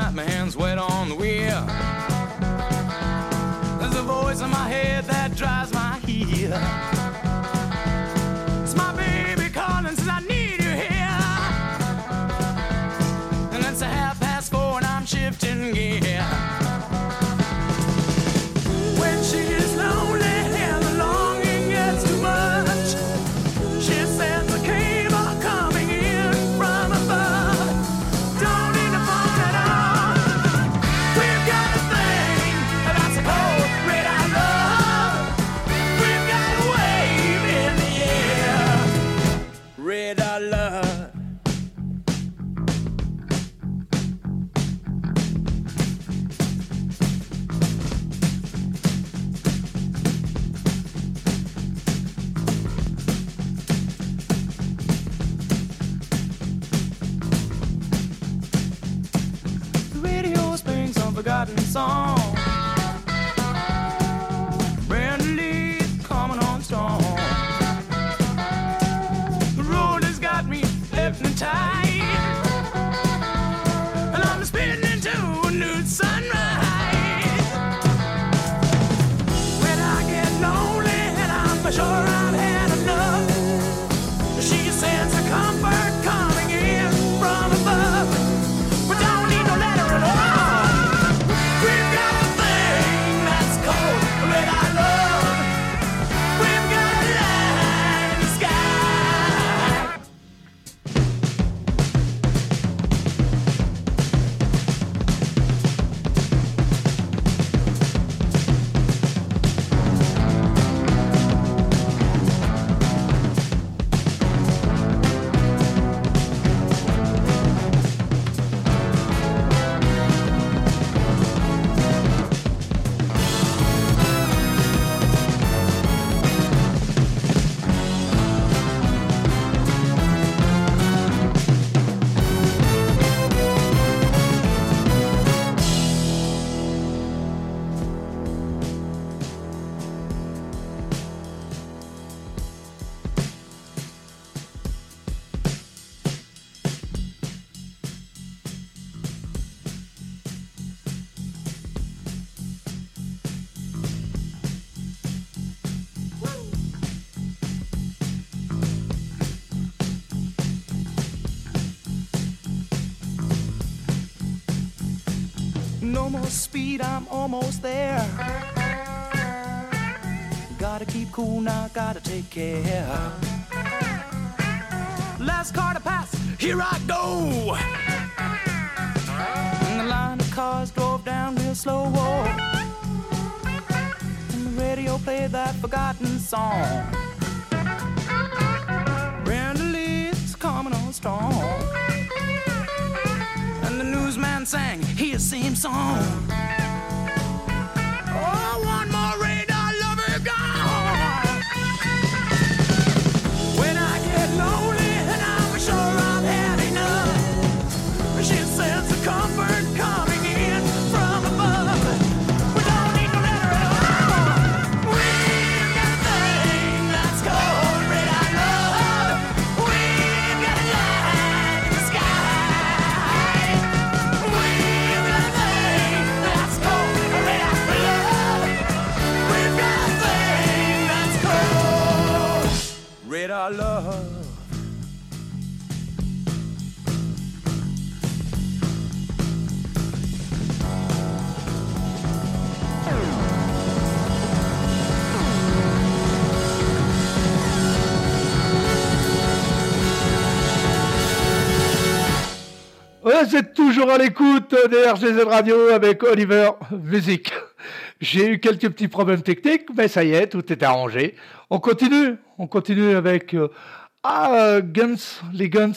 night, my hands wet on the wheel. There's a voice in my head. Almost speed, I'm almost there. Gotta keep cool now, gotta take care. Last car to pass, here I go. And the line of cars drove down real slow. And the radio played that forgotten song. sang his same song. toujours à l'écoute des RGZ Radio avec Oliver Music. J'ai eu quelques petits problèmes techniques, mais ça y est, tout est arrangé. On continue, on continue avec euh, ah, Guns, les Guns.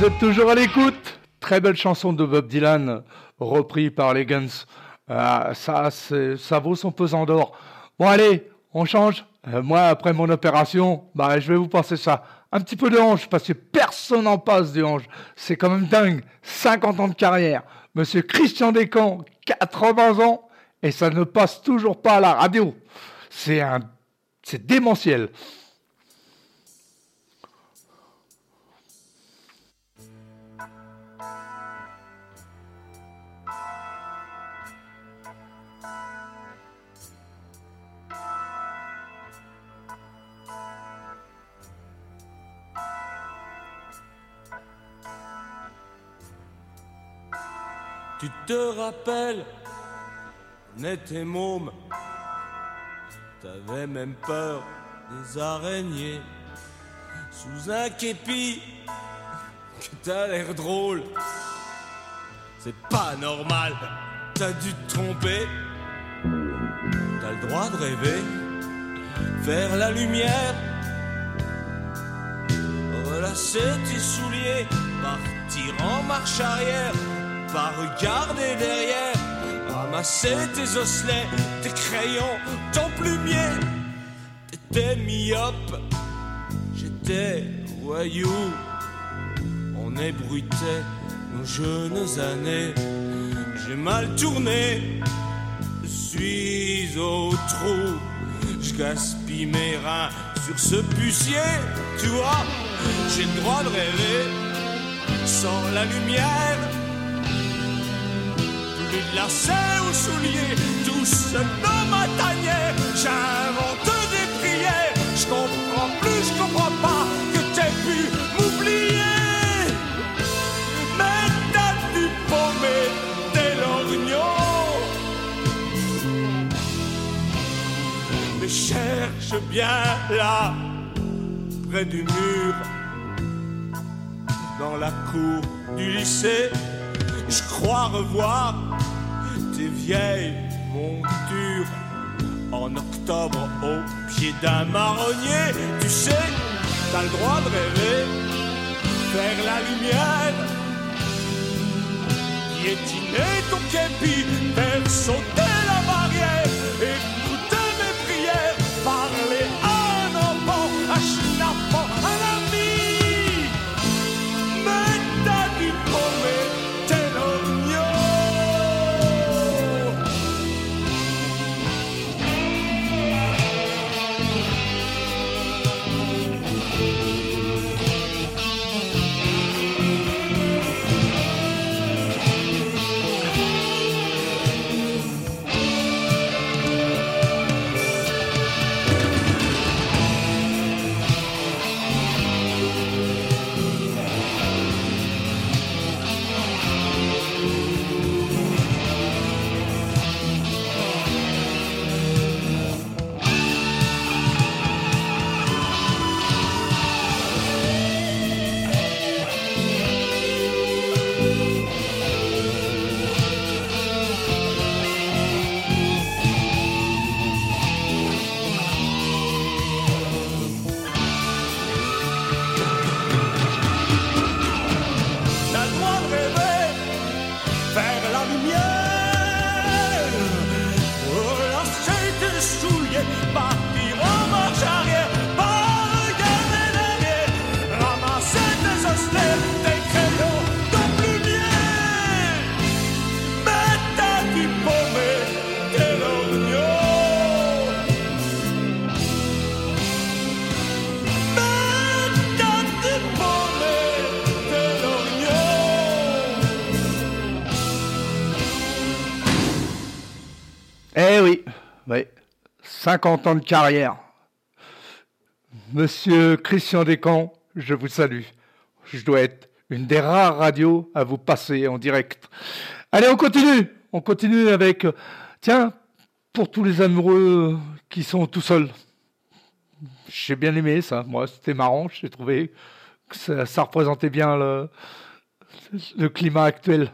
Vous êtes toujours à l'écoute. Très belle chanson de Bob Dylan, repris par les Guns. Ah, ça, ça vaut son pesant d'or. Bon, allez, on change. Euh, moi, après mon opération, bah, je vais vous passer ça. Un petit peu de hanche, parce que personne n'en passe du hanche. C'est quand même dingue. 50 ans de carrière. Monsieur Christian Descamps, 80 ans, et ça ne passe toujours pas à la radio. C'est c'est démentiel. Tu te rappelles, on était môme, t'avais même peur des araignées. Sous un képi, que t'as l'air drôle. C'est pas normal, t'as dû te tromper. T'as le droit de rêver, faire la lumière. Relasser tes souliers, partir en marche arrière, pas regarder derrière, ramasser tes osselets, tes crayons, ton plumier. T'étais myope, j'étais voyou, on ébruitait nos jeunes années. J'ai mal tourné, je suis au trou, je gaspille mes reins sur ce bustier, tu vois. J'ai le droit de rêver sans la lumière. Plus lacets aux souliers, dans ma tanière. J'invente des prières, je comprends plus, je comprends pas que t'aies pu m'oublier. Mais t'as dû paumer tes lorgnons. Mais cherche bien là, près du mur, dans la cour du lycée. Je crois revoir tes vieilles montures en octobre au pied d'un marronnier. Tu sais, t'as le droit de rêver, faire la lumière, piétiner ton képi, faire sauter la barrière, écouter 50 ans de carrière. Monsieur Christian Descamps, je vous salue. Je dois être une des rares radios à vous passer en direct. Allez, on continue. On continue avec, tiens, pour tous les amoureux qui sont tout seuls. J'ai bien aimé ça. Moi, c'était marrant. J'ai trouvé que ça, représentait bien le climat actuel.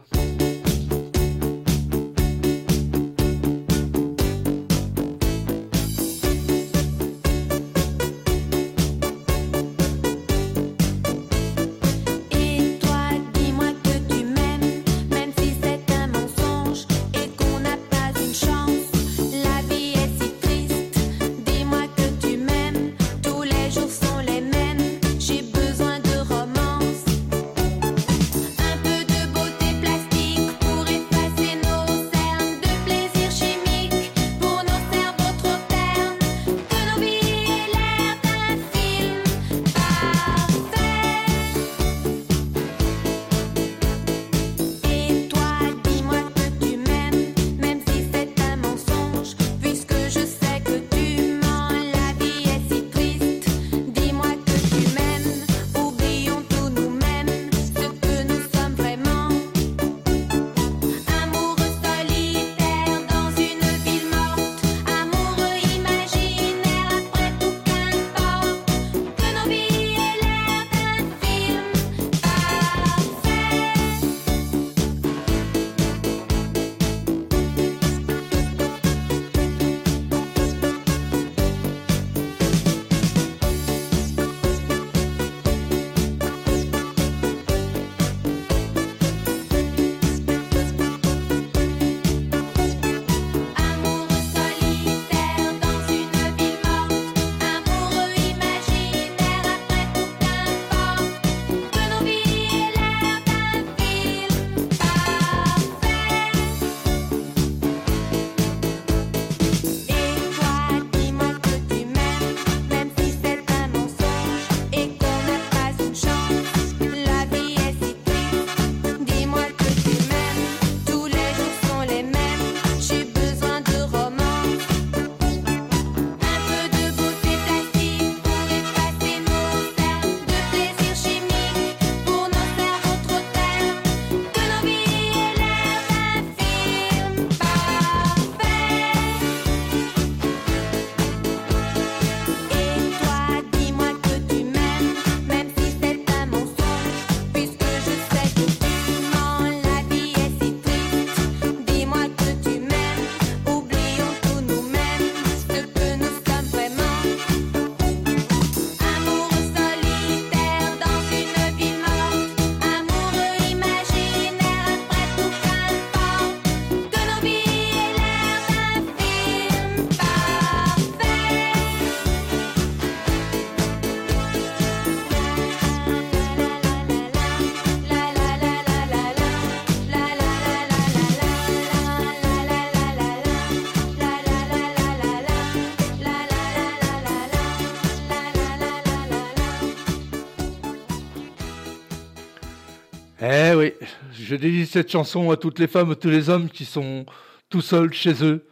Je dédie cette chanson à toutes les femmes, tous les hommes qui sont tout seuls chez eux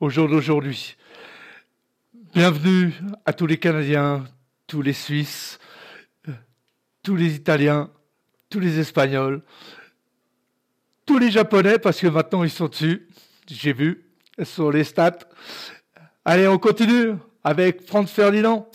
au jour d'aujourd'hui. Bienvenue à tous les Canadiens, tous les Suisses, tous les Italiens, tous les Espagnols, tous les Japonais, parce que maintenant ils sont dessus, j'ai vu, sur les stats. Allez, on continue avec Franz Ferdinand.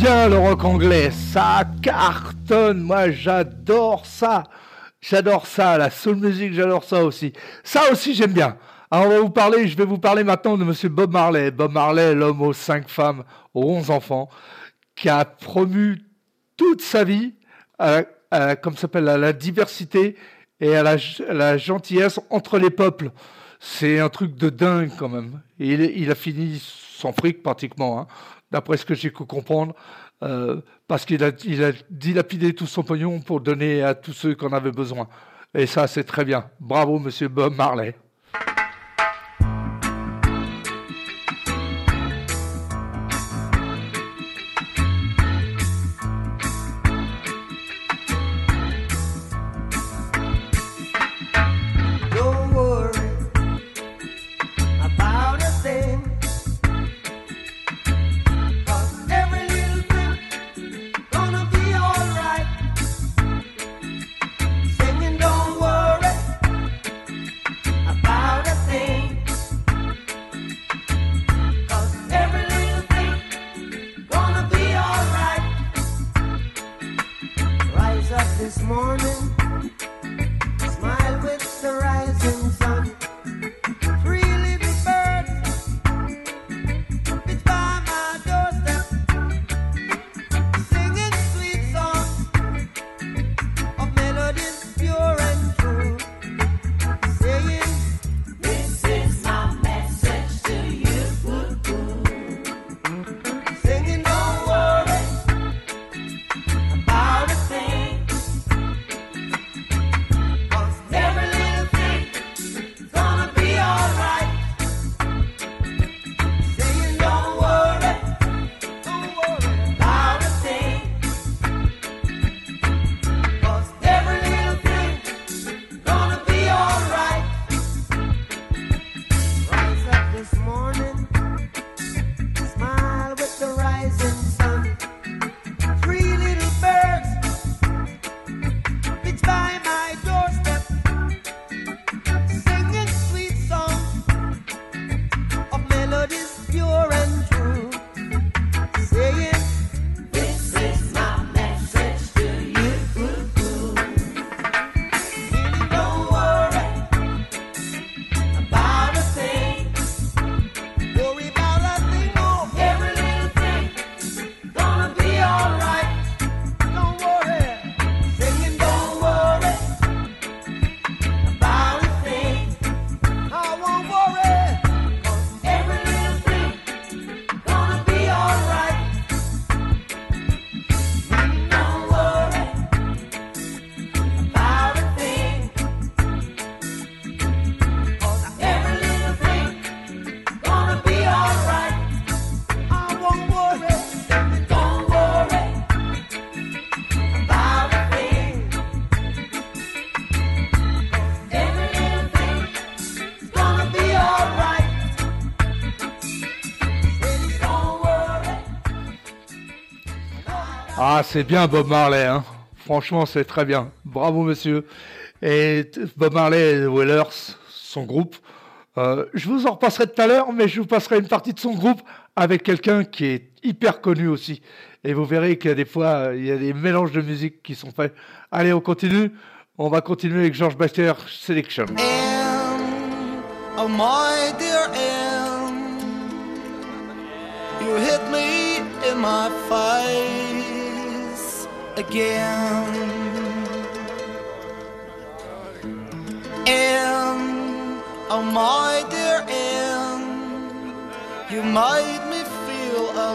Bien le rock anglais, ça cartonne, moi j'adore ça, j'adore ça, la soul music, j'adore ça aussi. Ça aussi j'aime bien. Alors on va vous parler, je vais vous parler maintenant de Monsieur Bob Marley. Bob Marley, l'homme aux cinq femmes, aux onze enfants, qui a promu toute sa vie, à, à- comme s'appelle, à la diversité et à la, gentillesse entre les peuples. C'est un truc de dingue quand même. Il, il a fini sans fric pratiquement, hein, d'après ce que j'ai pu comprendre, euh, parce qu'il a, il a dilapidé tout son pognon pour donner à tous ceux qui en avaient besoin. Et ça, c'est très bien. Bravo, monsieur Bob Marley. Ah, c'est bien Bob Marley, hein. Franchement, c'est très bien. Bravo, monsieur. Et Bob Marley et The Wailers, son groupe. euh, je vous en repasserai tout à l'heure, mais je vous passerai une partie de son groupe avec quelqu'un qui est hyper connu aussi. Et vous verrez qu'il y a des fois, il y a des mélanges de musique qui sont faits. Allez, on continue. On va continuer avec George Baster Selection. Oh you hit me in my face again. Anne, oh my dear Anne, you made me feel a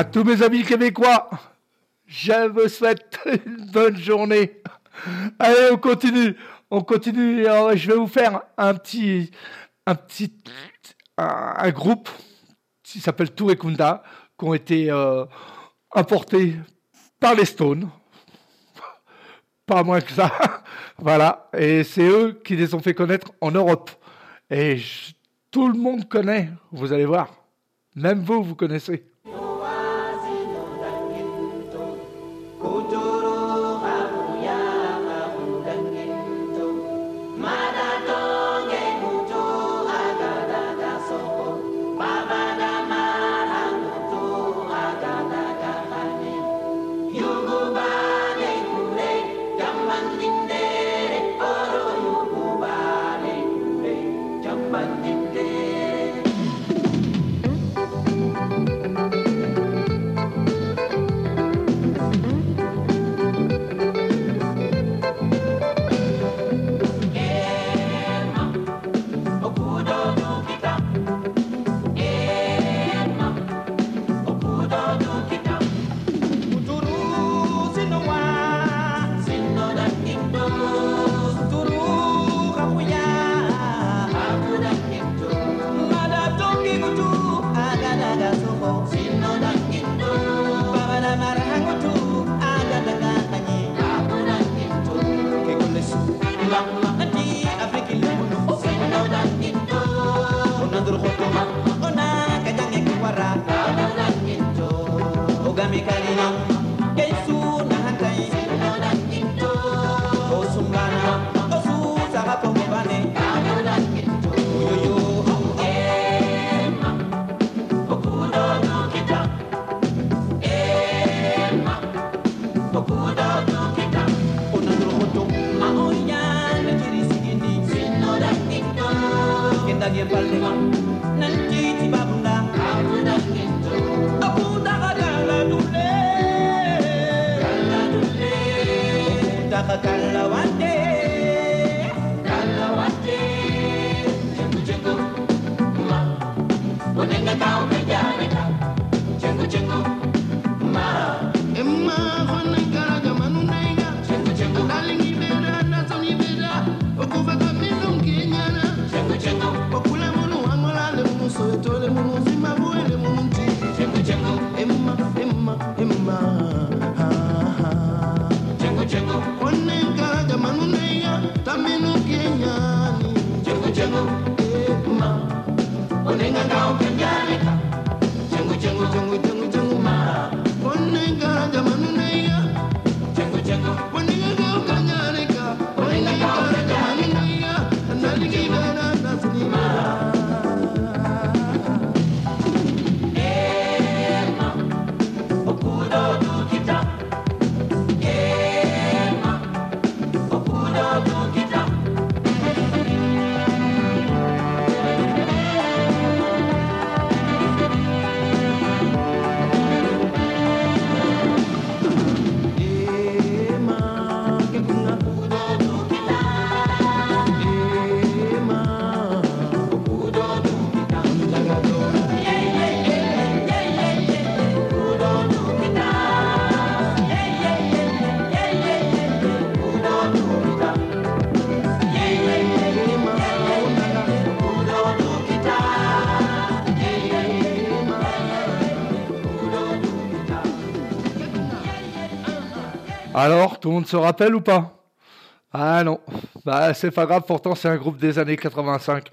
À tous mes amis québécois, je vous souhaite une bonne journée. Allez, on continue. On continue. Je vais vous faire un petit, un petit, un, groupe qui s'appelle Turekunda, qui ont été euh, importés par les Stones. Pas moins que ça. voilà. Et c'est eux qui les ont fait connaître en Europe. Et tout le monde connaît, vous allez voir. Même vous, vous connaissez. Alors, tout le monde se rappelle ou pas? Ah non, bah, c'est pas grave, pourtant c'est un groupe des années 85.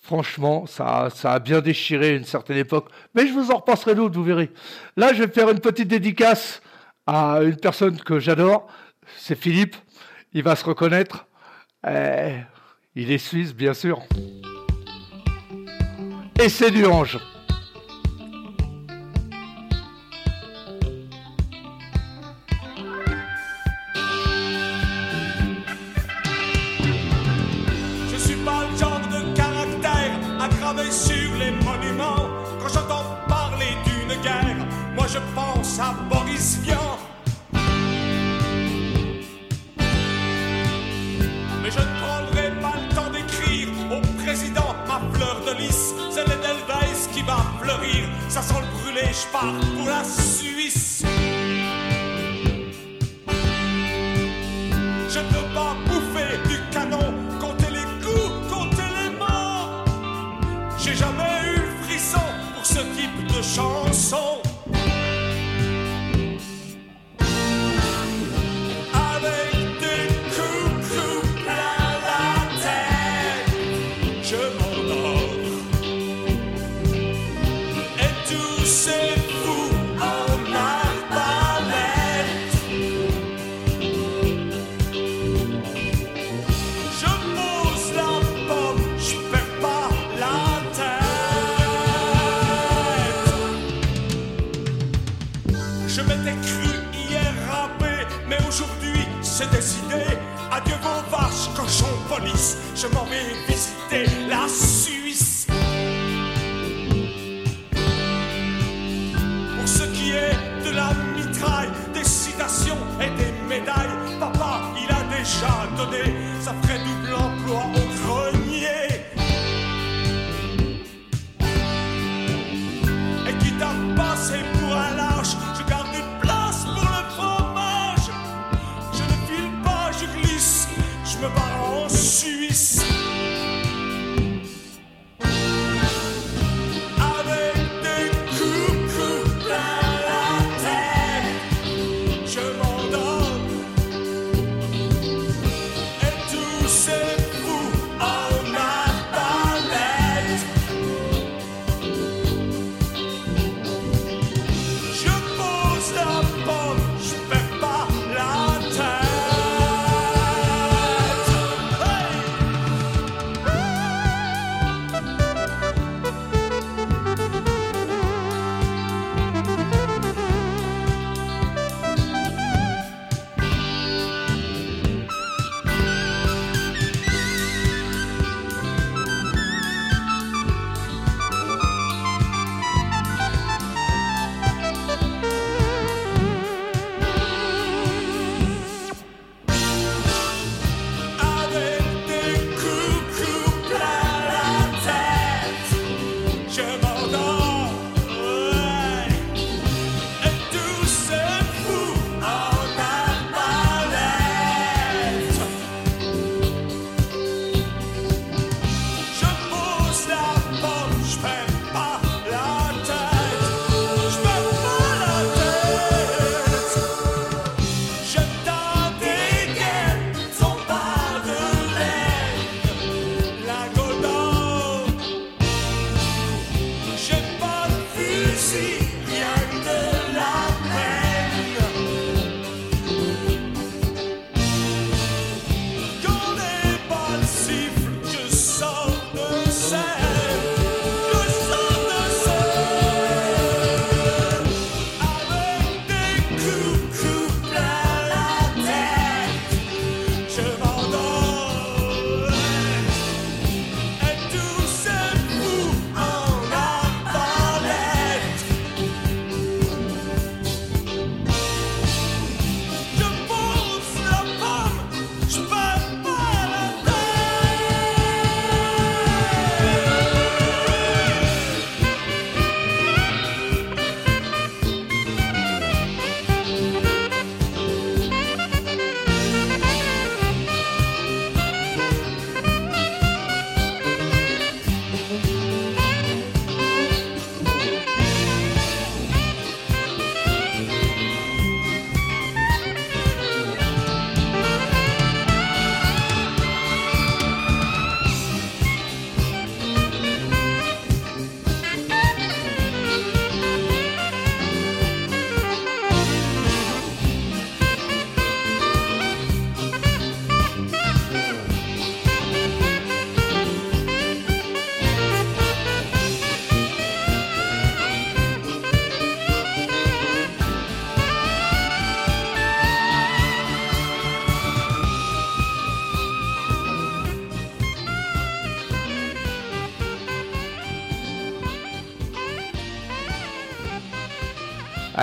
Franchement, ça, ça a bien déchiré une certaine époque. Mais je vous en repasserai d'autres, vous verrez. Là, je vais faire une petite dédicace à une personne que j'adore. C'est Philippe. Il va se reconnaître. Eh, il est suisse, bien sûr. Et c'est du ange. je pense à Boris Vian. Mais je ne prendrai pas le temps d'écrire au président ma fleur de lys. C'est le Delvez qui va fleurir. Ça sent le brûlé, je pars pour la Suisse. Je ne peux pas bouffer du canon, compter les coups, compter les morts. J'ai jamais eu le frisson pour ce type de chanson. police, je m'en vais visiter la Suisse.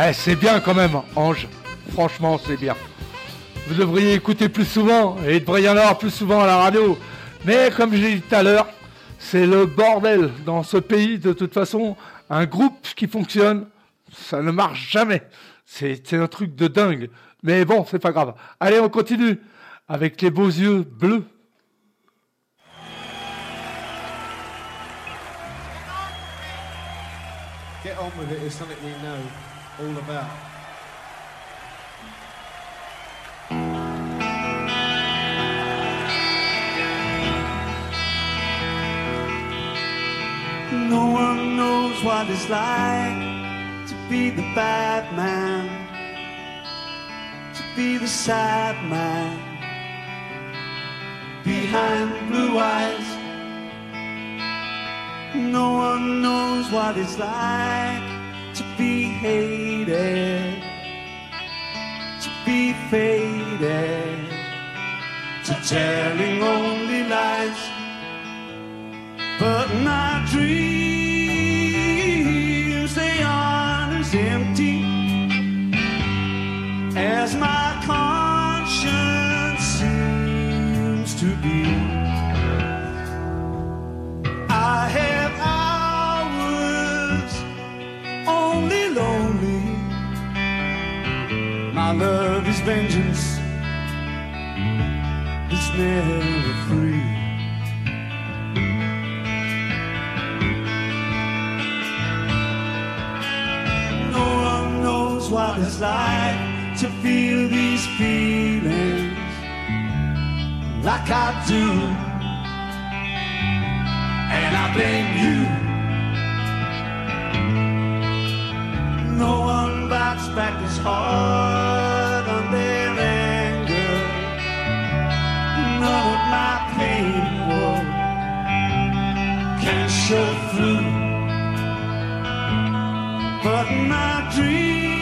Eh, c'est bien quand même, Ange. Franchement, c'est bien. Vous devriez écouter plus souvent et il devrait y en avoir plus souvent à la radio. Mais comme j'ai dit tout à l'heure, c'est le bordel dans ce pays. De toute façon, un groupe qui fonctionne, ça ne marche jamais. C'est un truc de dingue. Mais bon, c'est pas grave. Allez, on continue avec les beaux yeux bleus. Get on with it. All about. No one knows what it's like to be the bad man, to be the sad man behind blue eyes. No one knows what it's like be hated, to be faded, to telling only lies. But my dreams, they aren't as empty as my conscience seems to be. My love is vengeance, it's never free. No one knows what it's like to feel these feelings like I do. And I blame you. No one bites back as hard on their anger. None of my pain will can show through. But my dreams,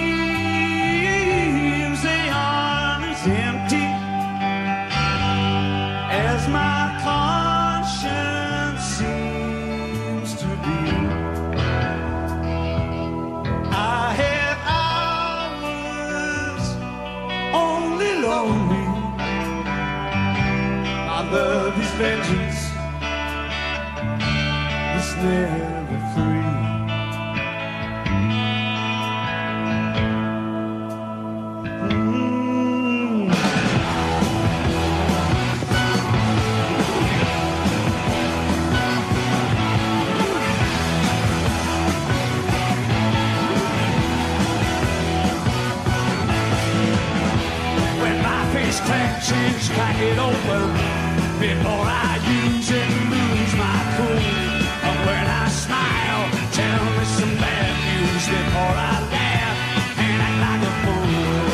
vengeance is never free. Mm. Change, crack it open before I use lose my cool. And when I smile, tell me some bad news before I laugh and act like a fool.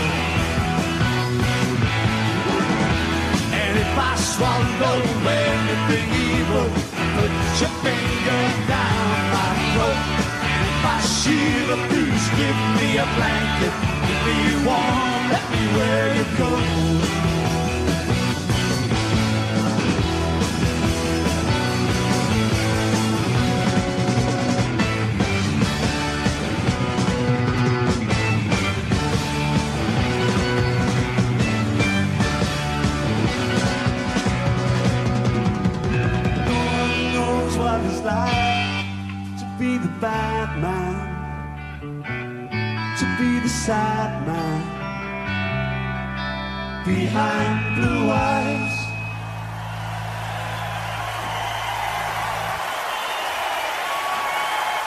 And if I swallow evil, put your finger down my throat. And if I give me a blanket. Warm, let me wear your coat. Behind blue eyes.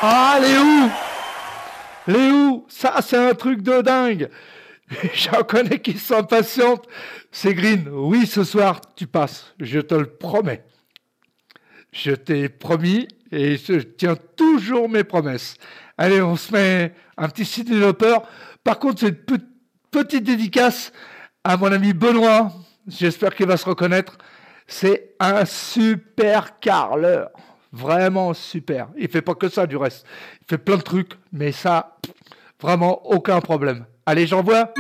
Ah, Léo Léo, ça c'est un truc de dingue J'en connais qui s'impatientent. C'est Green. Oui, ce soir, tu passes. Je te le promets. Je t'ai promis et je tiens toujours mes promesses. Allez, on se met un petit Sidney. Par contre, c'est une pe- petite dédicace à mon ami Benoît. J'espère qu'il va se reconnaître. C'est un super carleur. Vraiment super. Il fait pas que ça du reste. Il fait plein de trucs, mais ça, vraiment aucun problème. Allez, j'envoie.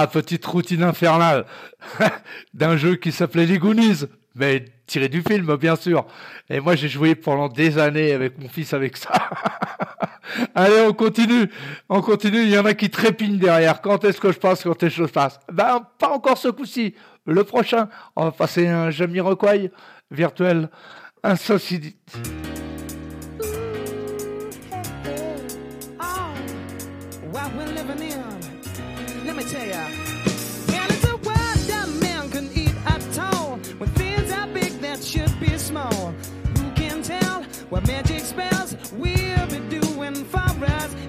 Ah, petite routine infernale d'un jeu qui s'appelait Les Goonies, mais tiré du film, bien sûr. Et moi, j'ai joué pendant des années avec mon fils avec ça. Allez, on continue. On continue. Il y en a qui trépignent derrière. Quand est-ce que je passe? Quand est-ce que je passe? Ben, pas encore ce coup-ci. Le prochain, on va passer un Jamiroquai virtuel. Un société. What magic spells we'll be doing for us.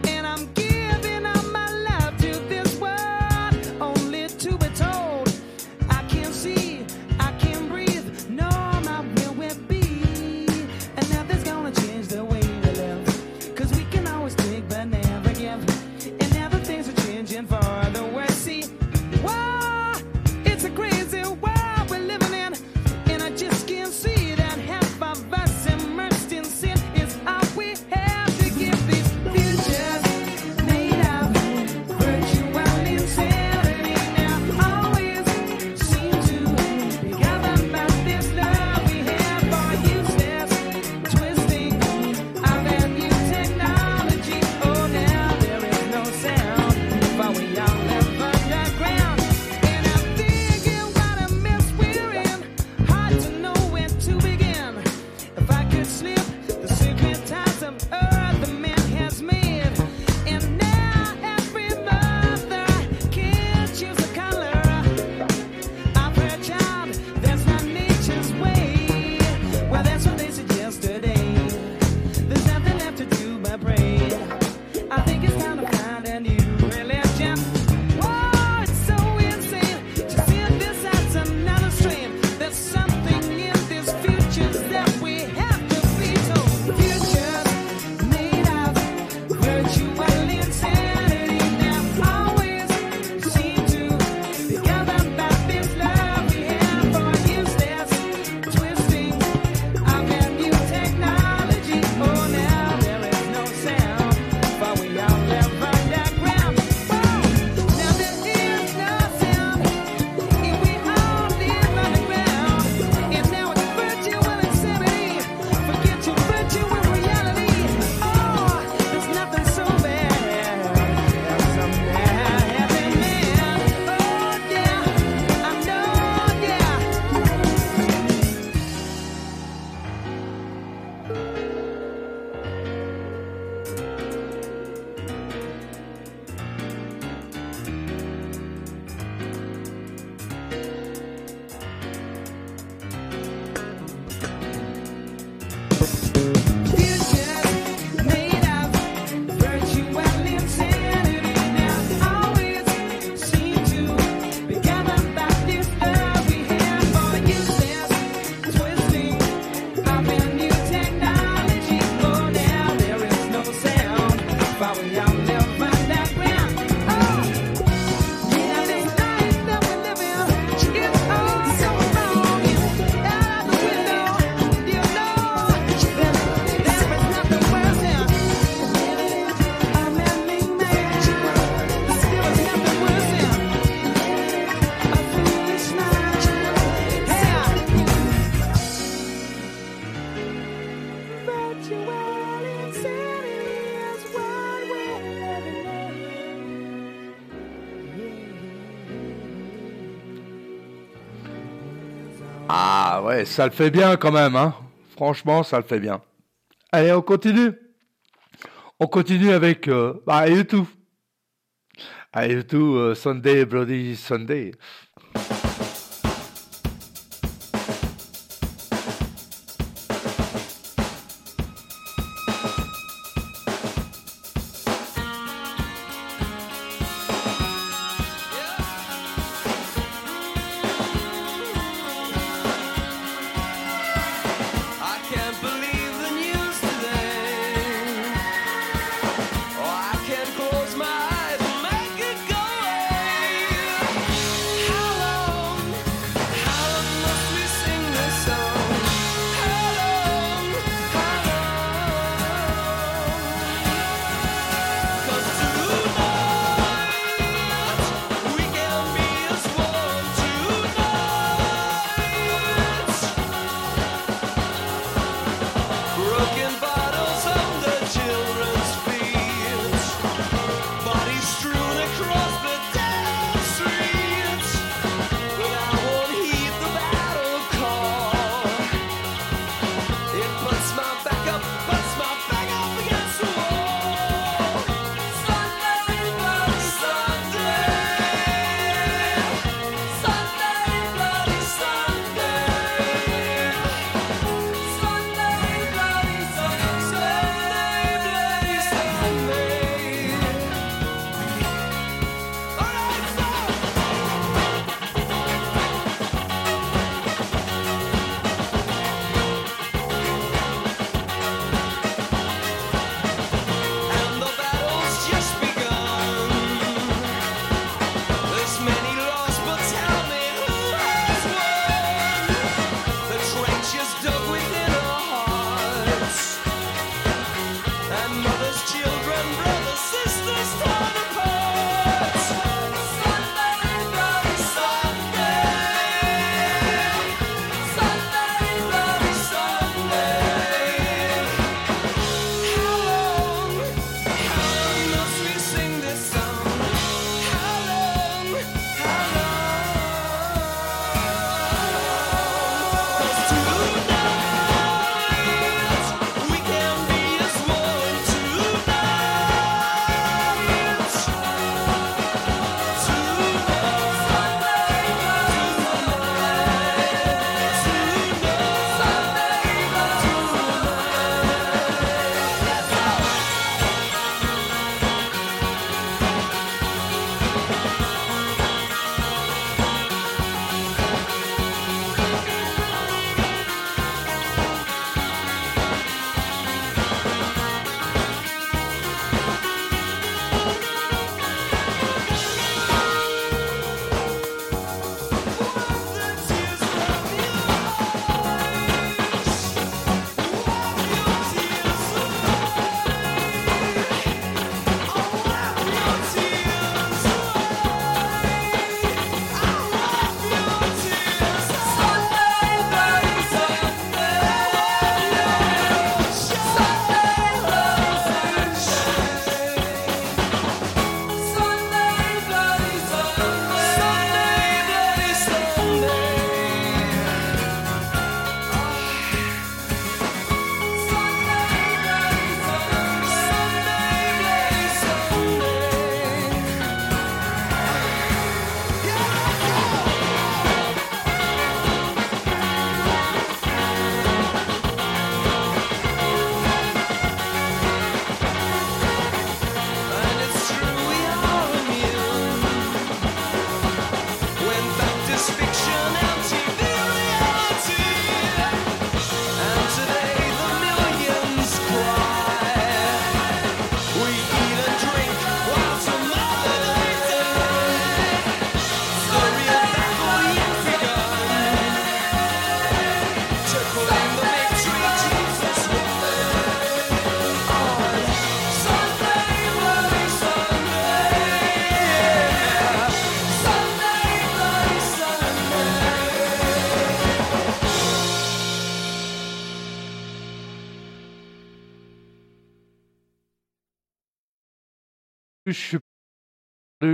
ça le fait bien quand même. Hein. Franchement, ça le fait bien. Allez, on continue. On continue avec euh, bah, YouTube. Euh, Sunday, Bloody Sunday.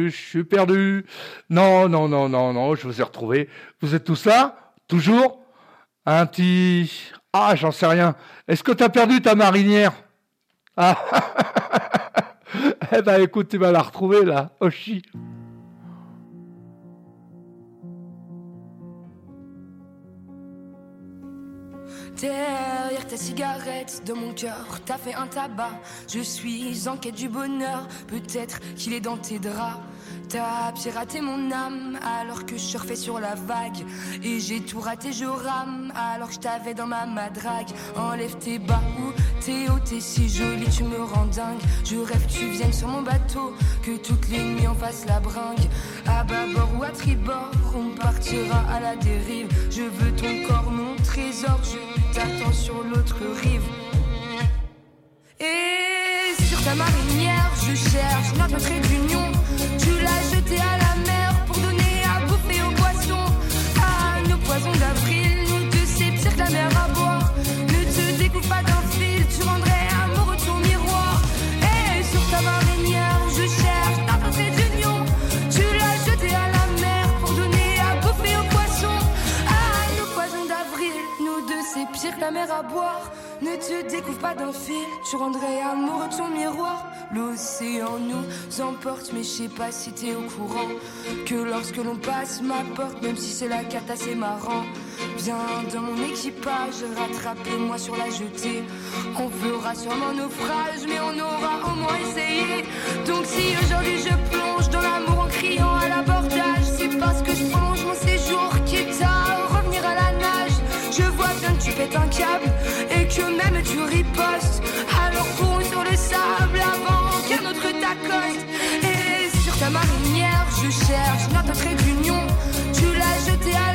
Je suis perdu. Non, non, non, non, non, je vous ai retrouvé. Vous êtes tous là Toujours? Un petit... Ah, j'en sais rien. Est-ce que tu as perdu ta marinière? Ah Eh ben écoute, tu vas la retrouver là, Oshi. Derrière ta cigarette, de mon cœur, t'as fait un tabac. Je suis en quête du bonheur, peut-être qu'il est dans tes draps. T'as piraté mon âme alors que je surfais sur la vague. Et j'ai tout raté, je rame alors que je t'avais dans ma madrague. Enlève tes bas ou t'es haut, t'es si jolie, tu me rends dingue. Je rêve que tu viennes sur mon bateau, que toutes les nuits on fasse la bringue. À bâbord ou à tribord, on partira à la dérive. Je veux ton corps, mon trésor, je t'attends sur l'autre rive. Et sur ta marinière, je cherche notre trait Ne te découvre pas d'un fil, tu rendrais amoureux ton miroir. L'océan nous emporte, mais je sais pas si t'es au courant. Que lorsque l'on passe ma porte, même si c'est la carte assez marrant. Viens dans mon équipage, rattrape-moi sur la jetée. On fera sûrement naufrage, mais on aura au moins essayé. Donc si aujourd'hui je plonge dans l'amour en criant à c'est un câble et que même tu ripostes. Alors cours sur le sable avant qu'un autre t'accoste. Et sur ta marinière, je cherche notre trait d'union. Tu l'as jeté à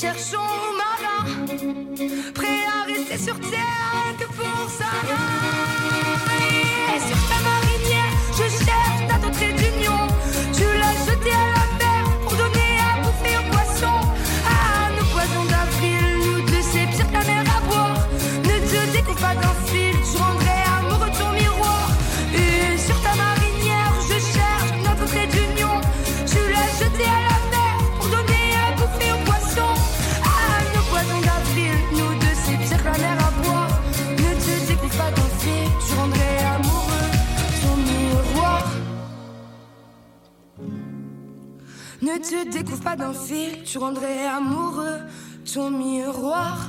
Cherchons marin. Prêt à rester sur terre que pour sa main. Et Ne te découvre pas d'un fil, tu rendrais amoureux ton miroir.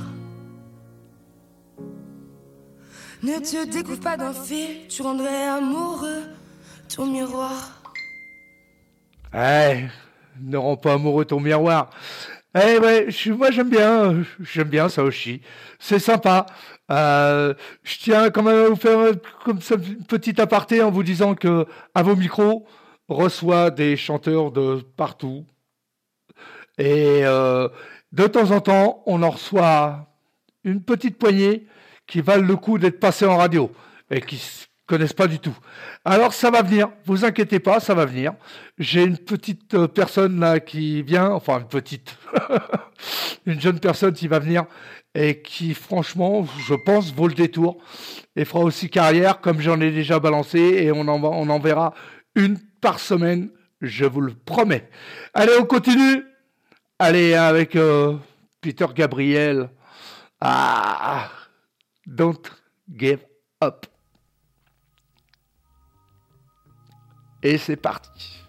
Ne te découvre pas d'un fil, tu rendrais amoureux ton miroir. Eh, ne rends pas amoureux ton miroir. Eh ouais, moi j'aime bien, j'aime bien ça aussi. C'est sympa. Euh, je tiens quand même à vous faire euh, comme ça une petite aparté en vous disant que à vos micros reçoit des chanteurs de partout. Et euh, de temps en temps, on en reçoit une petite poignée qui valent le coup d'être passés en radio et qui s- connaissent pas du tout. Alors ça va venir, vous inquiétez pas, ça va venir. J'ai une petite euh, personne là qui vient, enfin une petite, une jeune personne qui va venir et qui franchement, je pense, vaut le détour et fera aussi carrière comme j'en ai déjà balancé et on en verra une par semaine, je vous le promets. Allez, on continue. Allez, avec euh, Peter Gabriel. Ah, don't give up. Et c'est parti.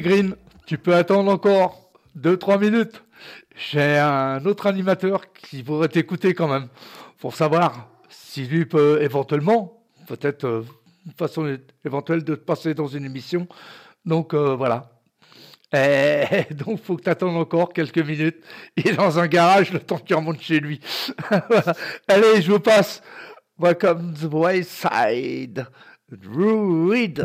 Green, tu peux attendre encore 2-3 minutes. J'ai un autre animateur qui pourrait t'écouter quand même, pour savoir si lui peut éventuellement, peut-être euh, une façon éventuelle de te passer dans une émission. Donc euh, voilà. Et donc faut que tu attendes encore quelques minutes. Il est dans un garage le temps qu'il remonte chez lui. Allez, je vous passe. Welcome to the Wayside. Druid.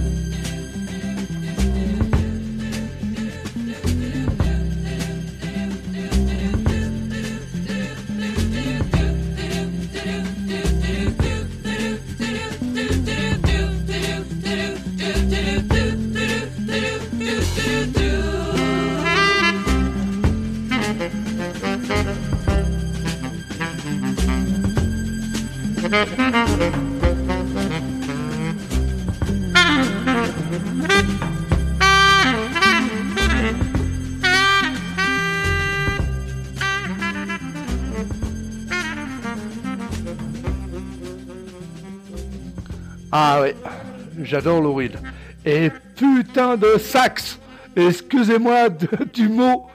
j'adore Lou Reed. Et putain de sax Excusez-moi du mot,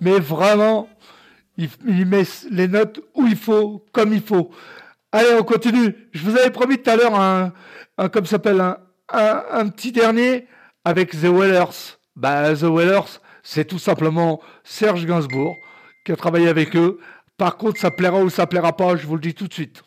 mais vraiment, il, met les notes où il faut, comme il faut. Allez, on continue. Je vous avais promis tout à l'heure un, un comme s'appelle, un, un, un petit dernier avec The Wellers. Bah, The Wellers, c'est tout simplement Serge Gainsbourg qui a travaillé avec eux. Par contre, ça plaira ou ça plaira pas, je vous le dis tout de suite.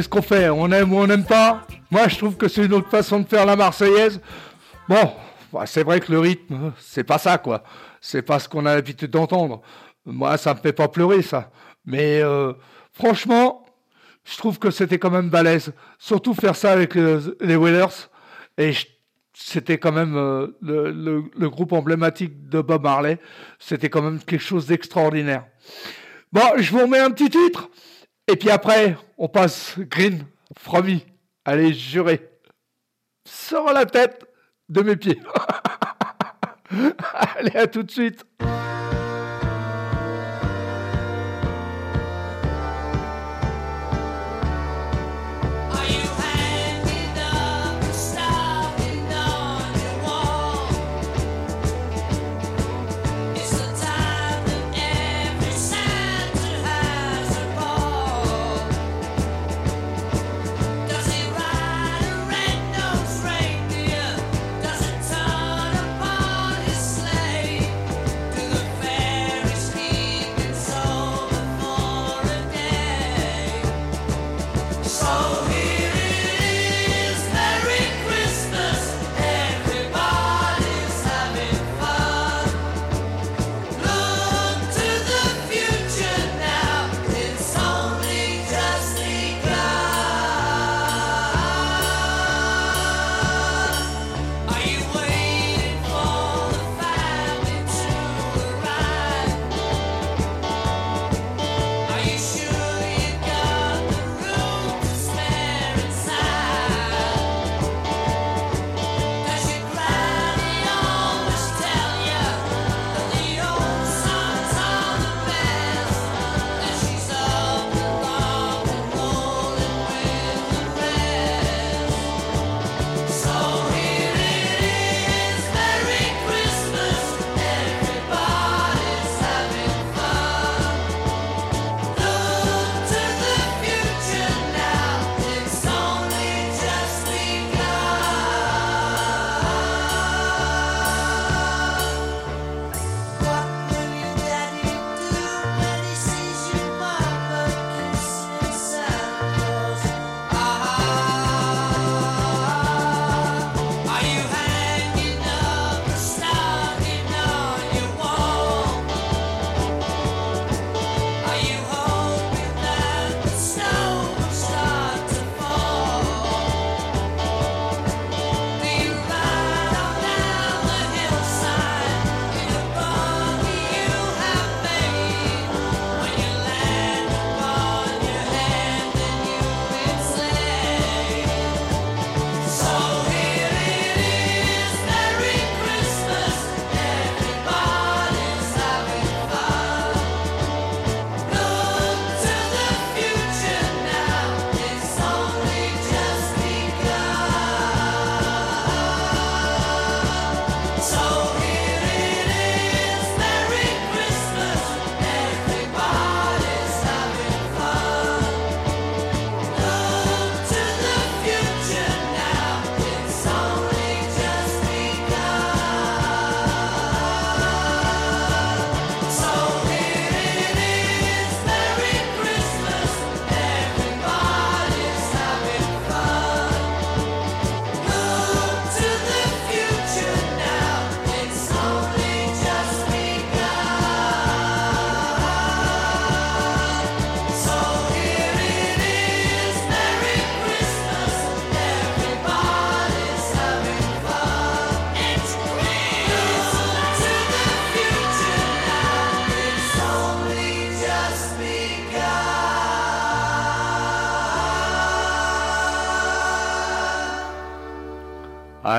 Qu'est-ce qu'on fait On aime ou on n'aime pas Moi, je trouve que c'est une autre façon de faire la Marseillaise. Bon, bah, c'est vrai que le rythme, c'est pas ça, quoi. C'est pas ce qu'on a l'habitude d'entendre. Moi, ça me fait pas pleurer, ça. Mais euh, franchement, je trouve que c'était quand même balèze. Surtout faire ça avec les Whalers. Et c'était quand même euh, le, le- le groupe emblématique de Bob Marley. C'était quand même quelque chose d'extraordinaire. Bon, je vous remets un petit titre. Et puis après, on passe Green, Fromy. Allez, juré. Sors la tête de mes pieds. Allez, à tout de suite.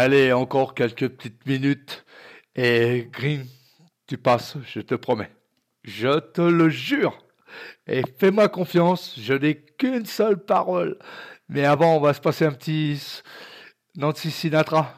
Allez, encore quelques petites minutes. Et Green, tu passes, je te promets. Je te le jure. Et fais-moi confiance, je n'ai qu'une seule parole. Mais avant, on va se passer un petit Nancy Sinatra.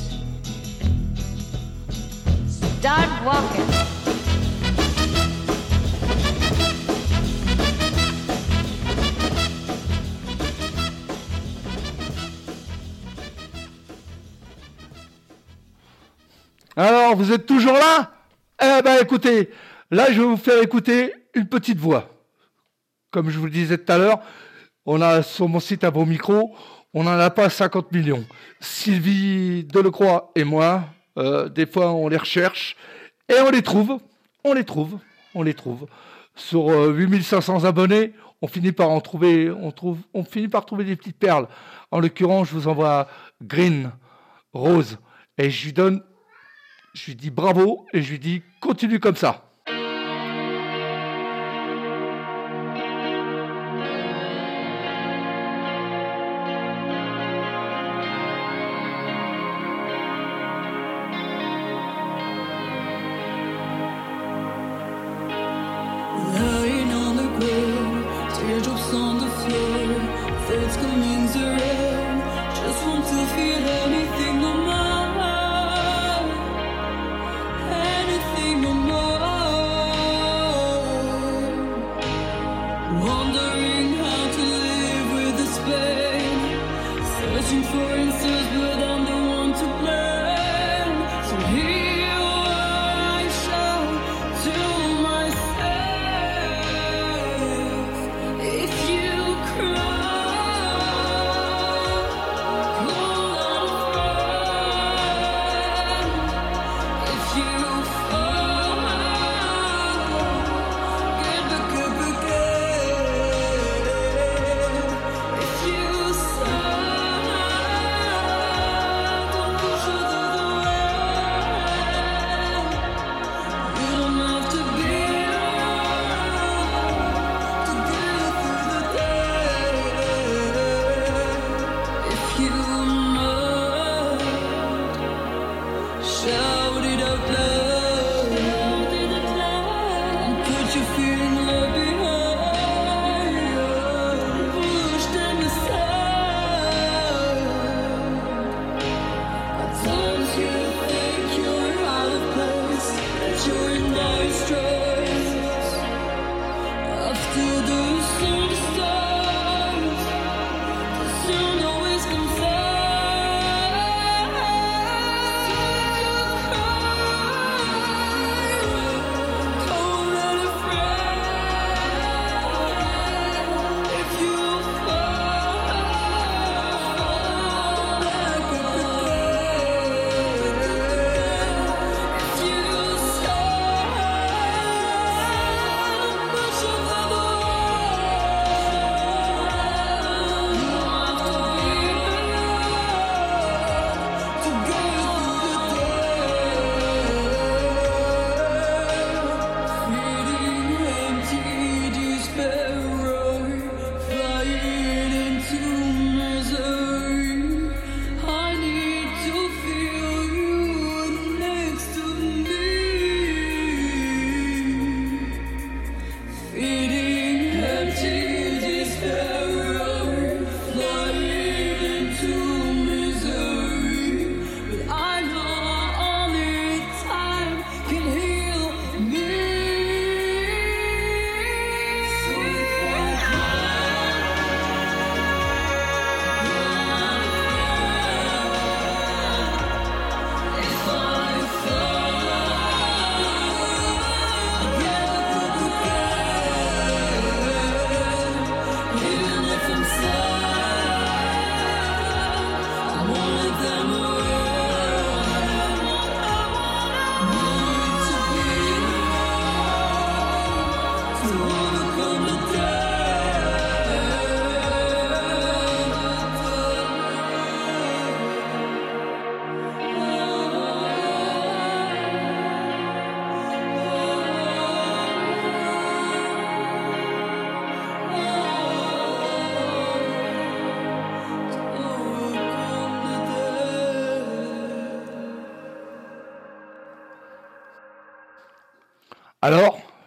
Alors, vous êtes toujours là? Eh ben écoutez, là je vais vous faire écouter une petite voix. Comme je vous le disais tout à l'heure, on a sur mon site à vos micros, on n'en a pas 50 millions. Sylvie Delecroix et moi, euh, des fois on les recherche et on les trouve, on les trouve, on les trouve. Sur euh, 8500 abonnés, on finit par en trouver, on trouve, on finit par trouver des petites perles. En l'occurrence, je vous envoie Green, Rose, et je lui donne je lui dis bravo et je lui dis continue comme ça. Wondering how to live with this pain, searching for answers, but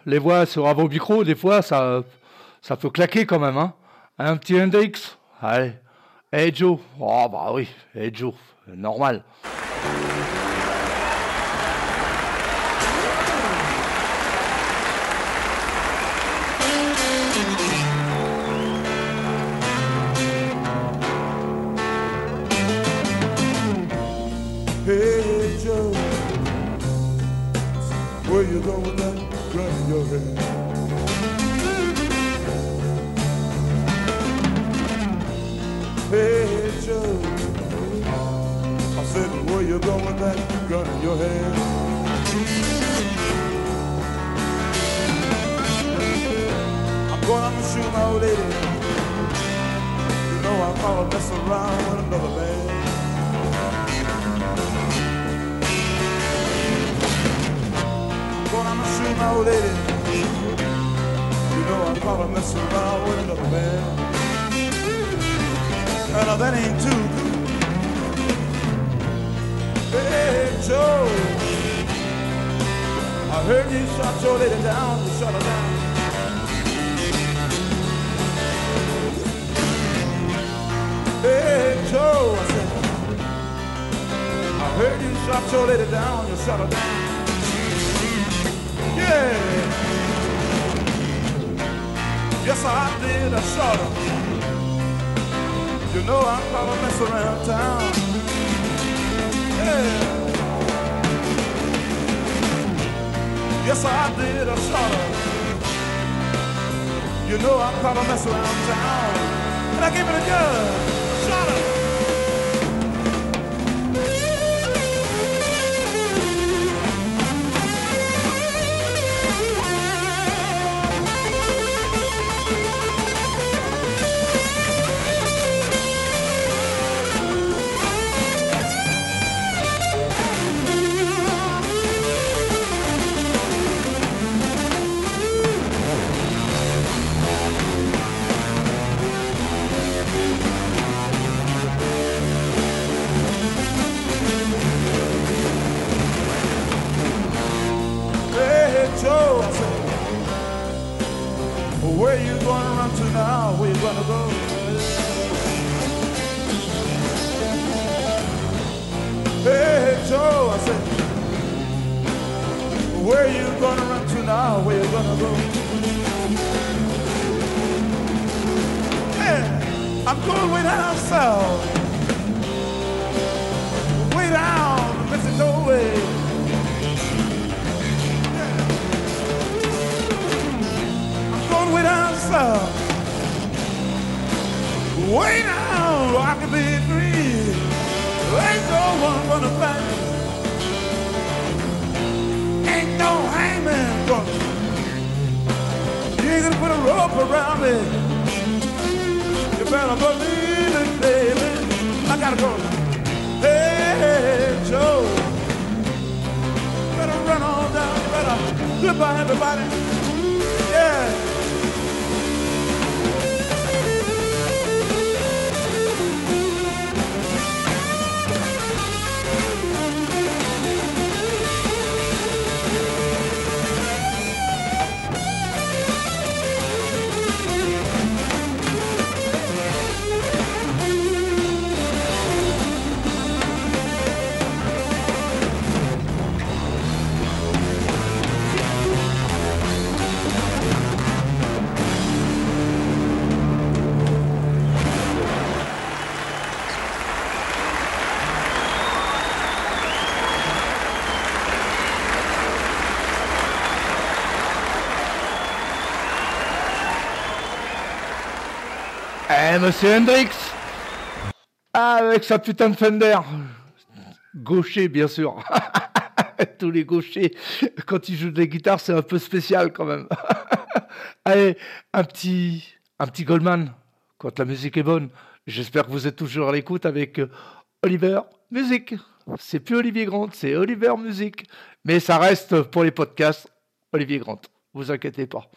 les voix sur vos micros, des fois, ça, ça peut claquer quand même. Hein Un petit Hendrix Allez. Hey Joe Oh bah oui, hey Joe, normal. Shot lady down. You shot her down. Hey, Joe. I said, I heard you shot your lady down. You shot her down. Yeah. Yes, I did. I shot her. You know I'm gonna mess around town. Yeah. Yes, I did. I shot her. You know I'm gonna mess around town. And I gave it a gun. Eh, monsieur Hendrix avec sa putain de Fender Gaucher, bien sûr. Tous les gauchers, quand ils jouent de la c'est un peu spécial quand même. Allez, un petit, un petit Goldman, quand la musique est bonne. J'espère que vous êtes toujours à l'écoute avec euh, Oliver Musique. C'est plus Olivier Grant, c'est Oliver Musique. Mais ça reste pour les podcasts Olivier Grant. Vous inquiétez pas.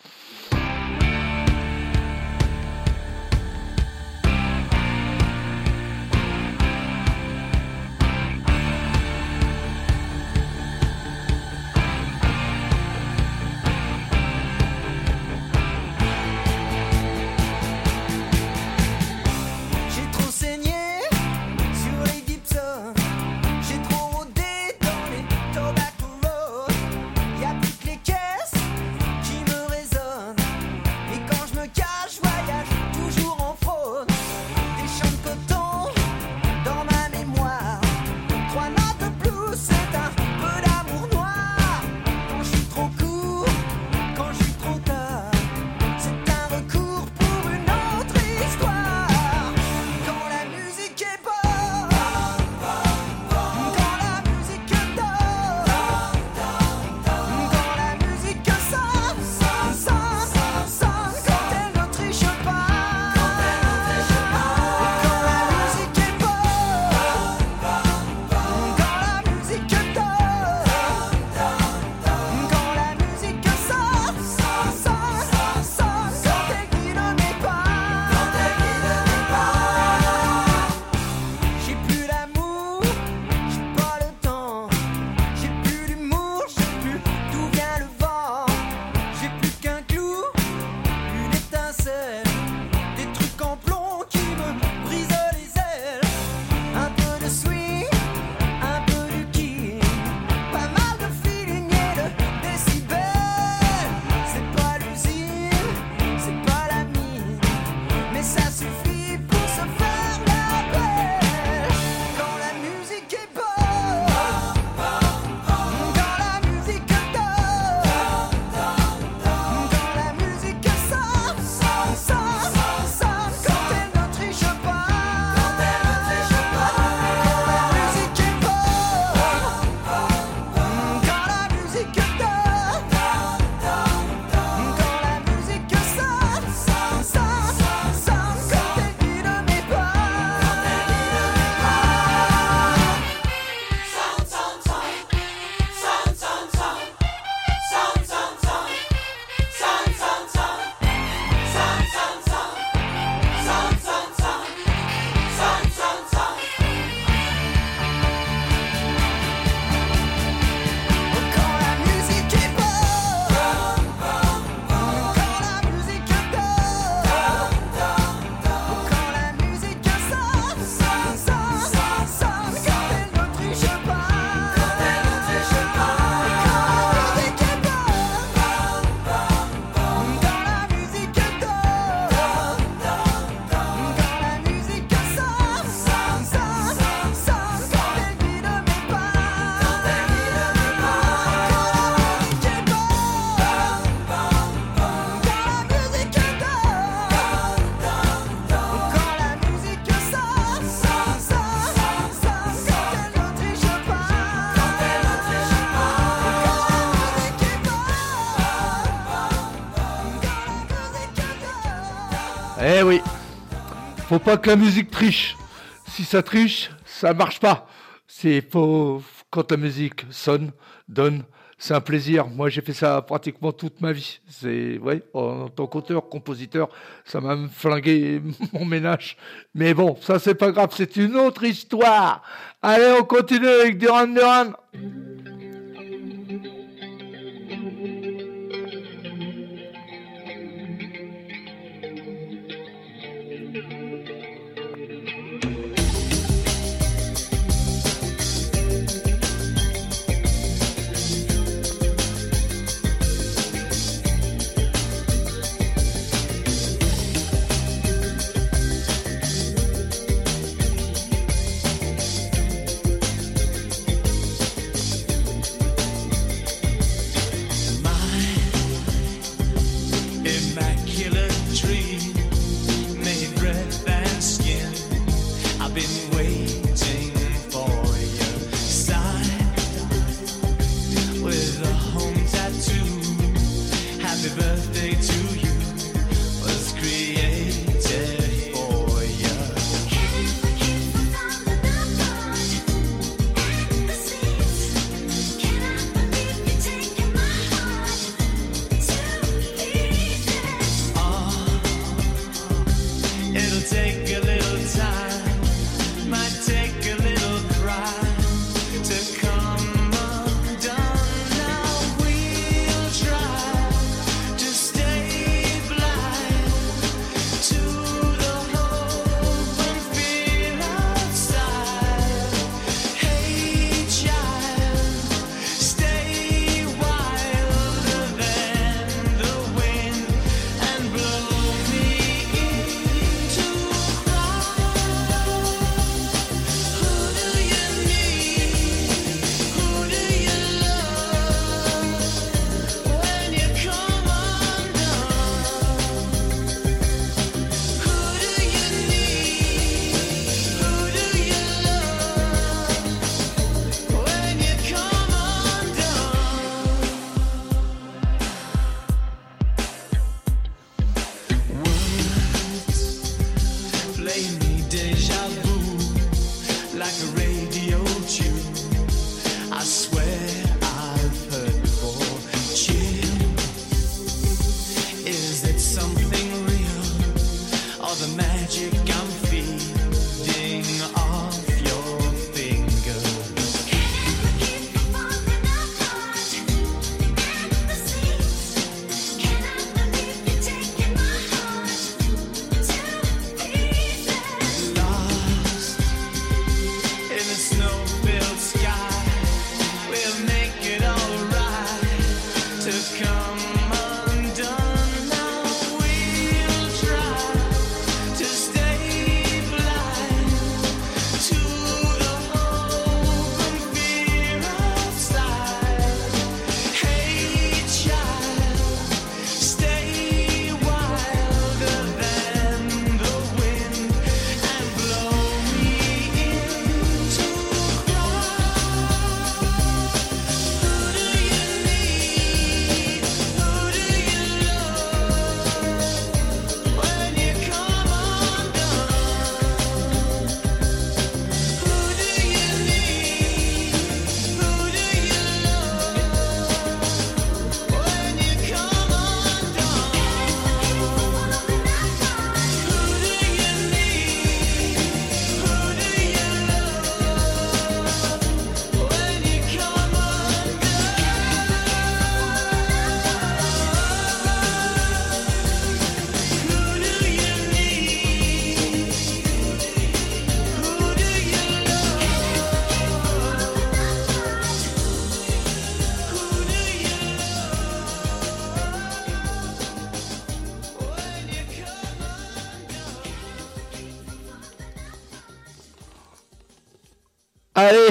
faut pas que la musique triche. Si ça triche, ça marche pas. C'est quand la musique sonne, donne, c'est un plaisir. Moi, j'ai fait ça pratiquement toute ma vie. C'est, en tant qu'auteur, compositeur, ça m'a flingué mon ménage. Mais bon, ça, c'est pas grave. C'est une autre histoire. Allez, on continue avec Duran Duran.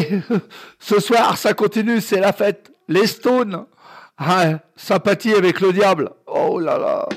Ce soir, ça continue, c'est la fête. Les Stones, ah, sympathie avec le diable. Oh là là.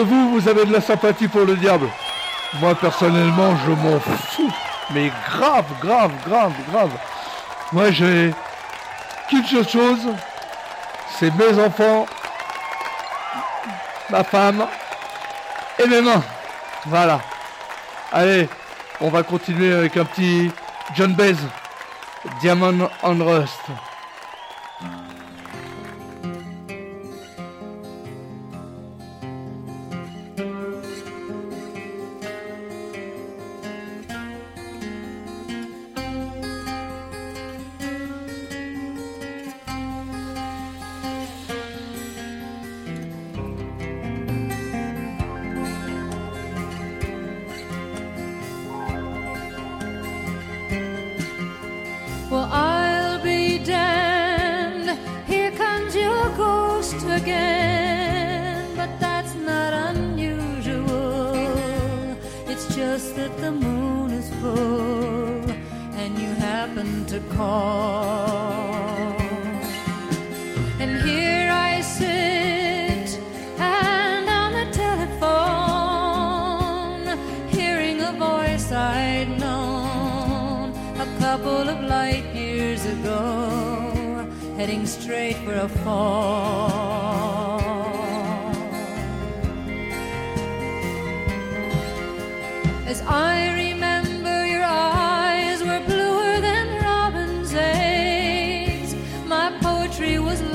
vous, vous avez de la sympathie pour le diable. Moi, personnellement, je m'en fous. Mais grave, grave, grave, grave. Moi, j'ai qu'une seule chose, c'est mes enfants, ma femme et mes mains. Voilà. Allez, on va continuer avec un petit John Baez, Diamond and Rust. tree was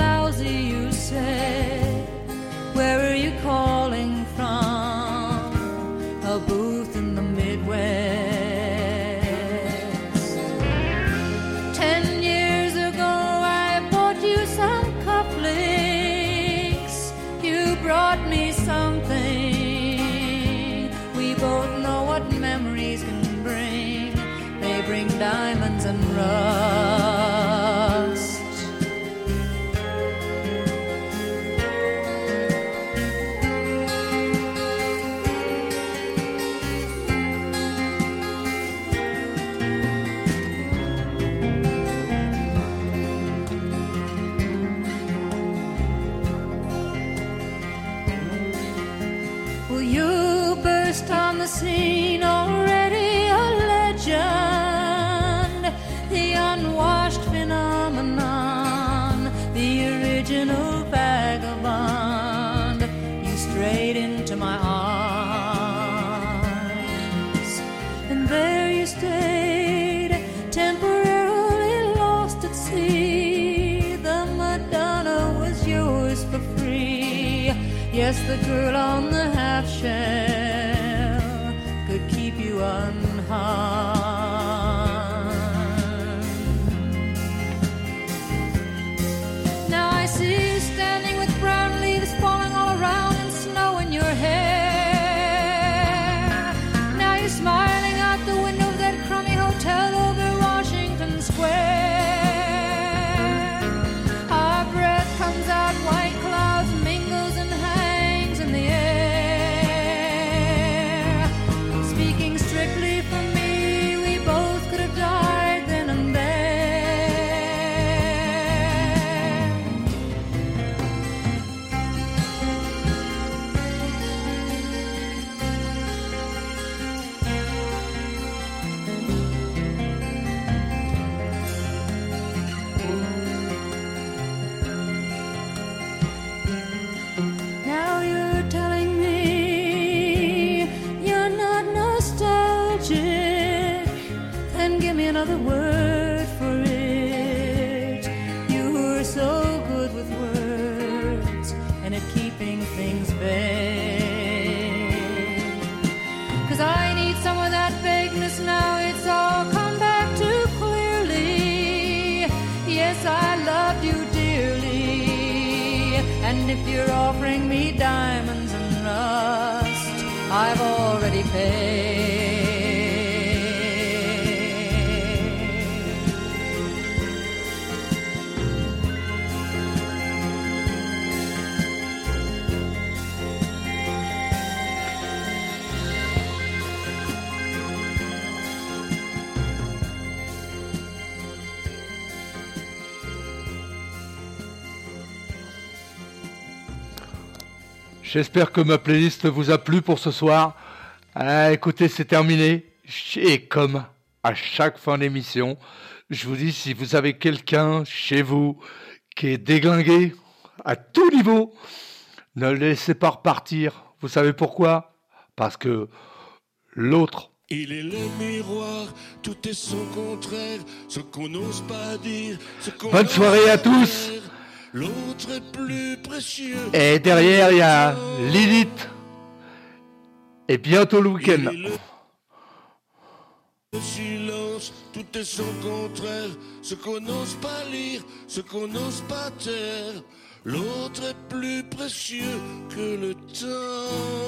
J'espère que ma playlist vous a plu pour ce soir. Ah, écoutez, c'est terminé. Et comme à chaque fin d'émission, je vous dis, si vous avez quelqu'un chez vous qui est déglingué à tout niveau, ne le laissez pas repartir. Vous savez pourquoi? Parce que l'autre Il est le miroir, tout est son contraire, ce qu'on n'ose pas dire, ce qu'on Bonne soirée à tous. L'autre est plus précieux. Et derrière, il y a Lilith. Et bientôt le week-end. Le silence, tout est son contraire, ce qu'on n'ose pas lire, ce qu'on n'ose pas taire. L'autre est plus précieux que le temps.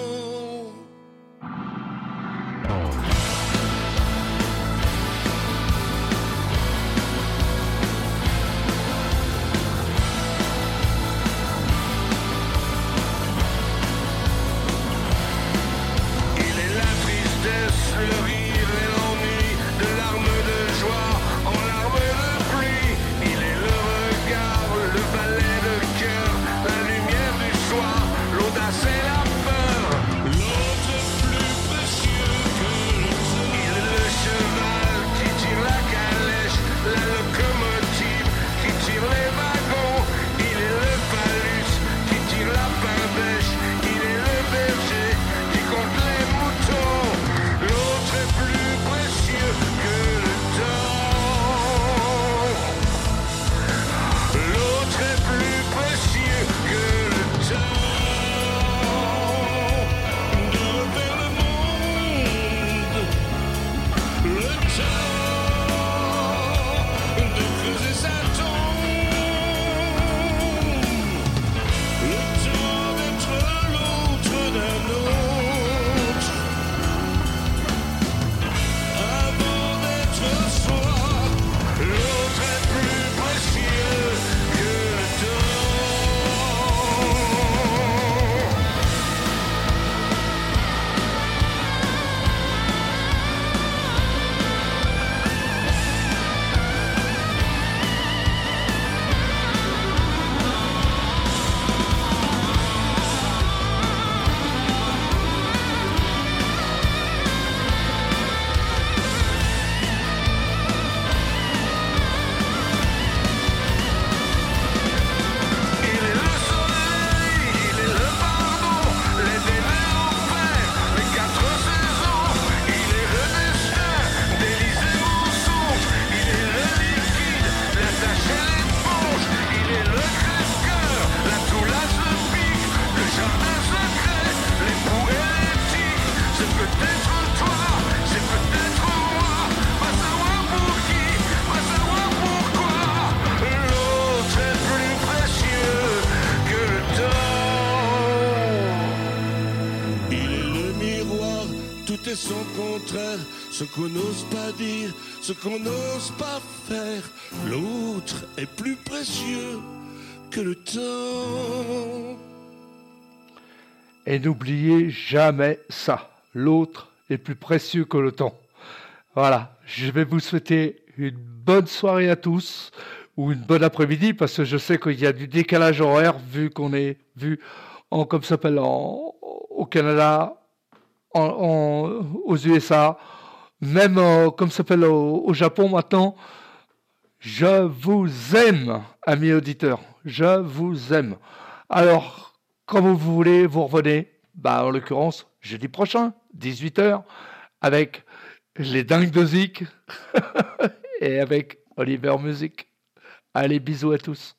N'oubliez jamais ça. L'autre est plus précieux que le temps. Voilà. Je vais vous souhaiter une bonne soirée à tous ou une bonne après-midi parce que je sais qu'il y a du décalage horaire vu qu'on est vu en comme s'appelle au Canada, en- aux USA, même comme s'appelle au, au Japon maintenant. Je vous aime, amis auditeurs. Je vous aime. Alors, quand vous voulez, vous revenez, bah, en l'occurrence, jeudi prochain, 18h, avec les dingues de et avec Oliver Music. Allez, bisous à tous.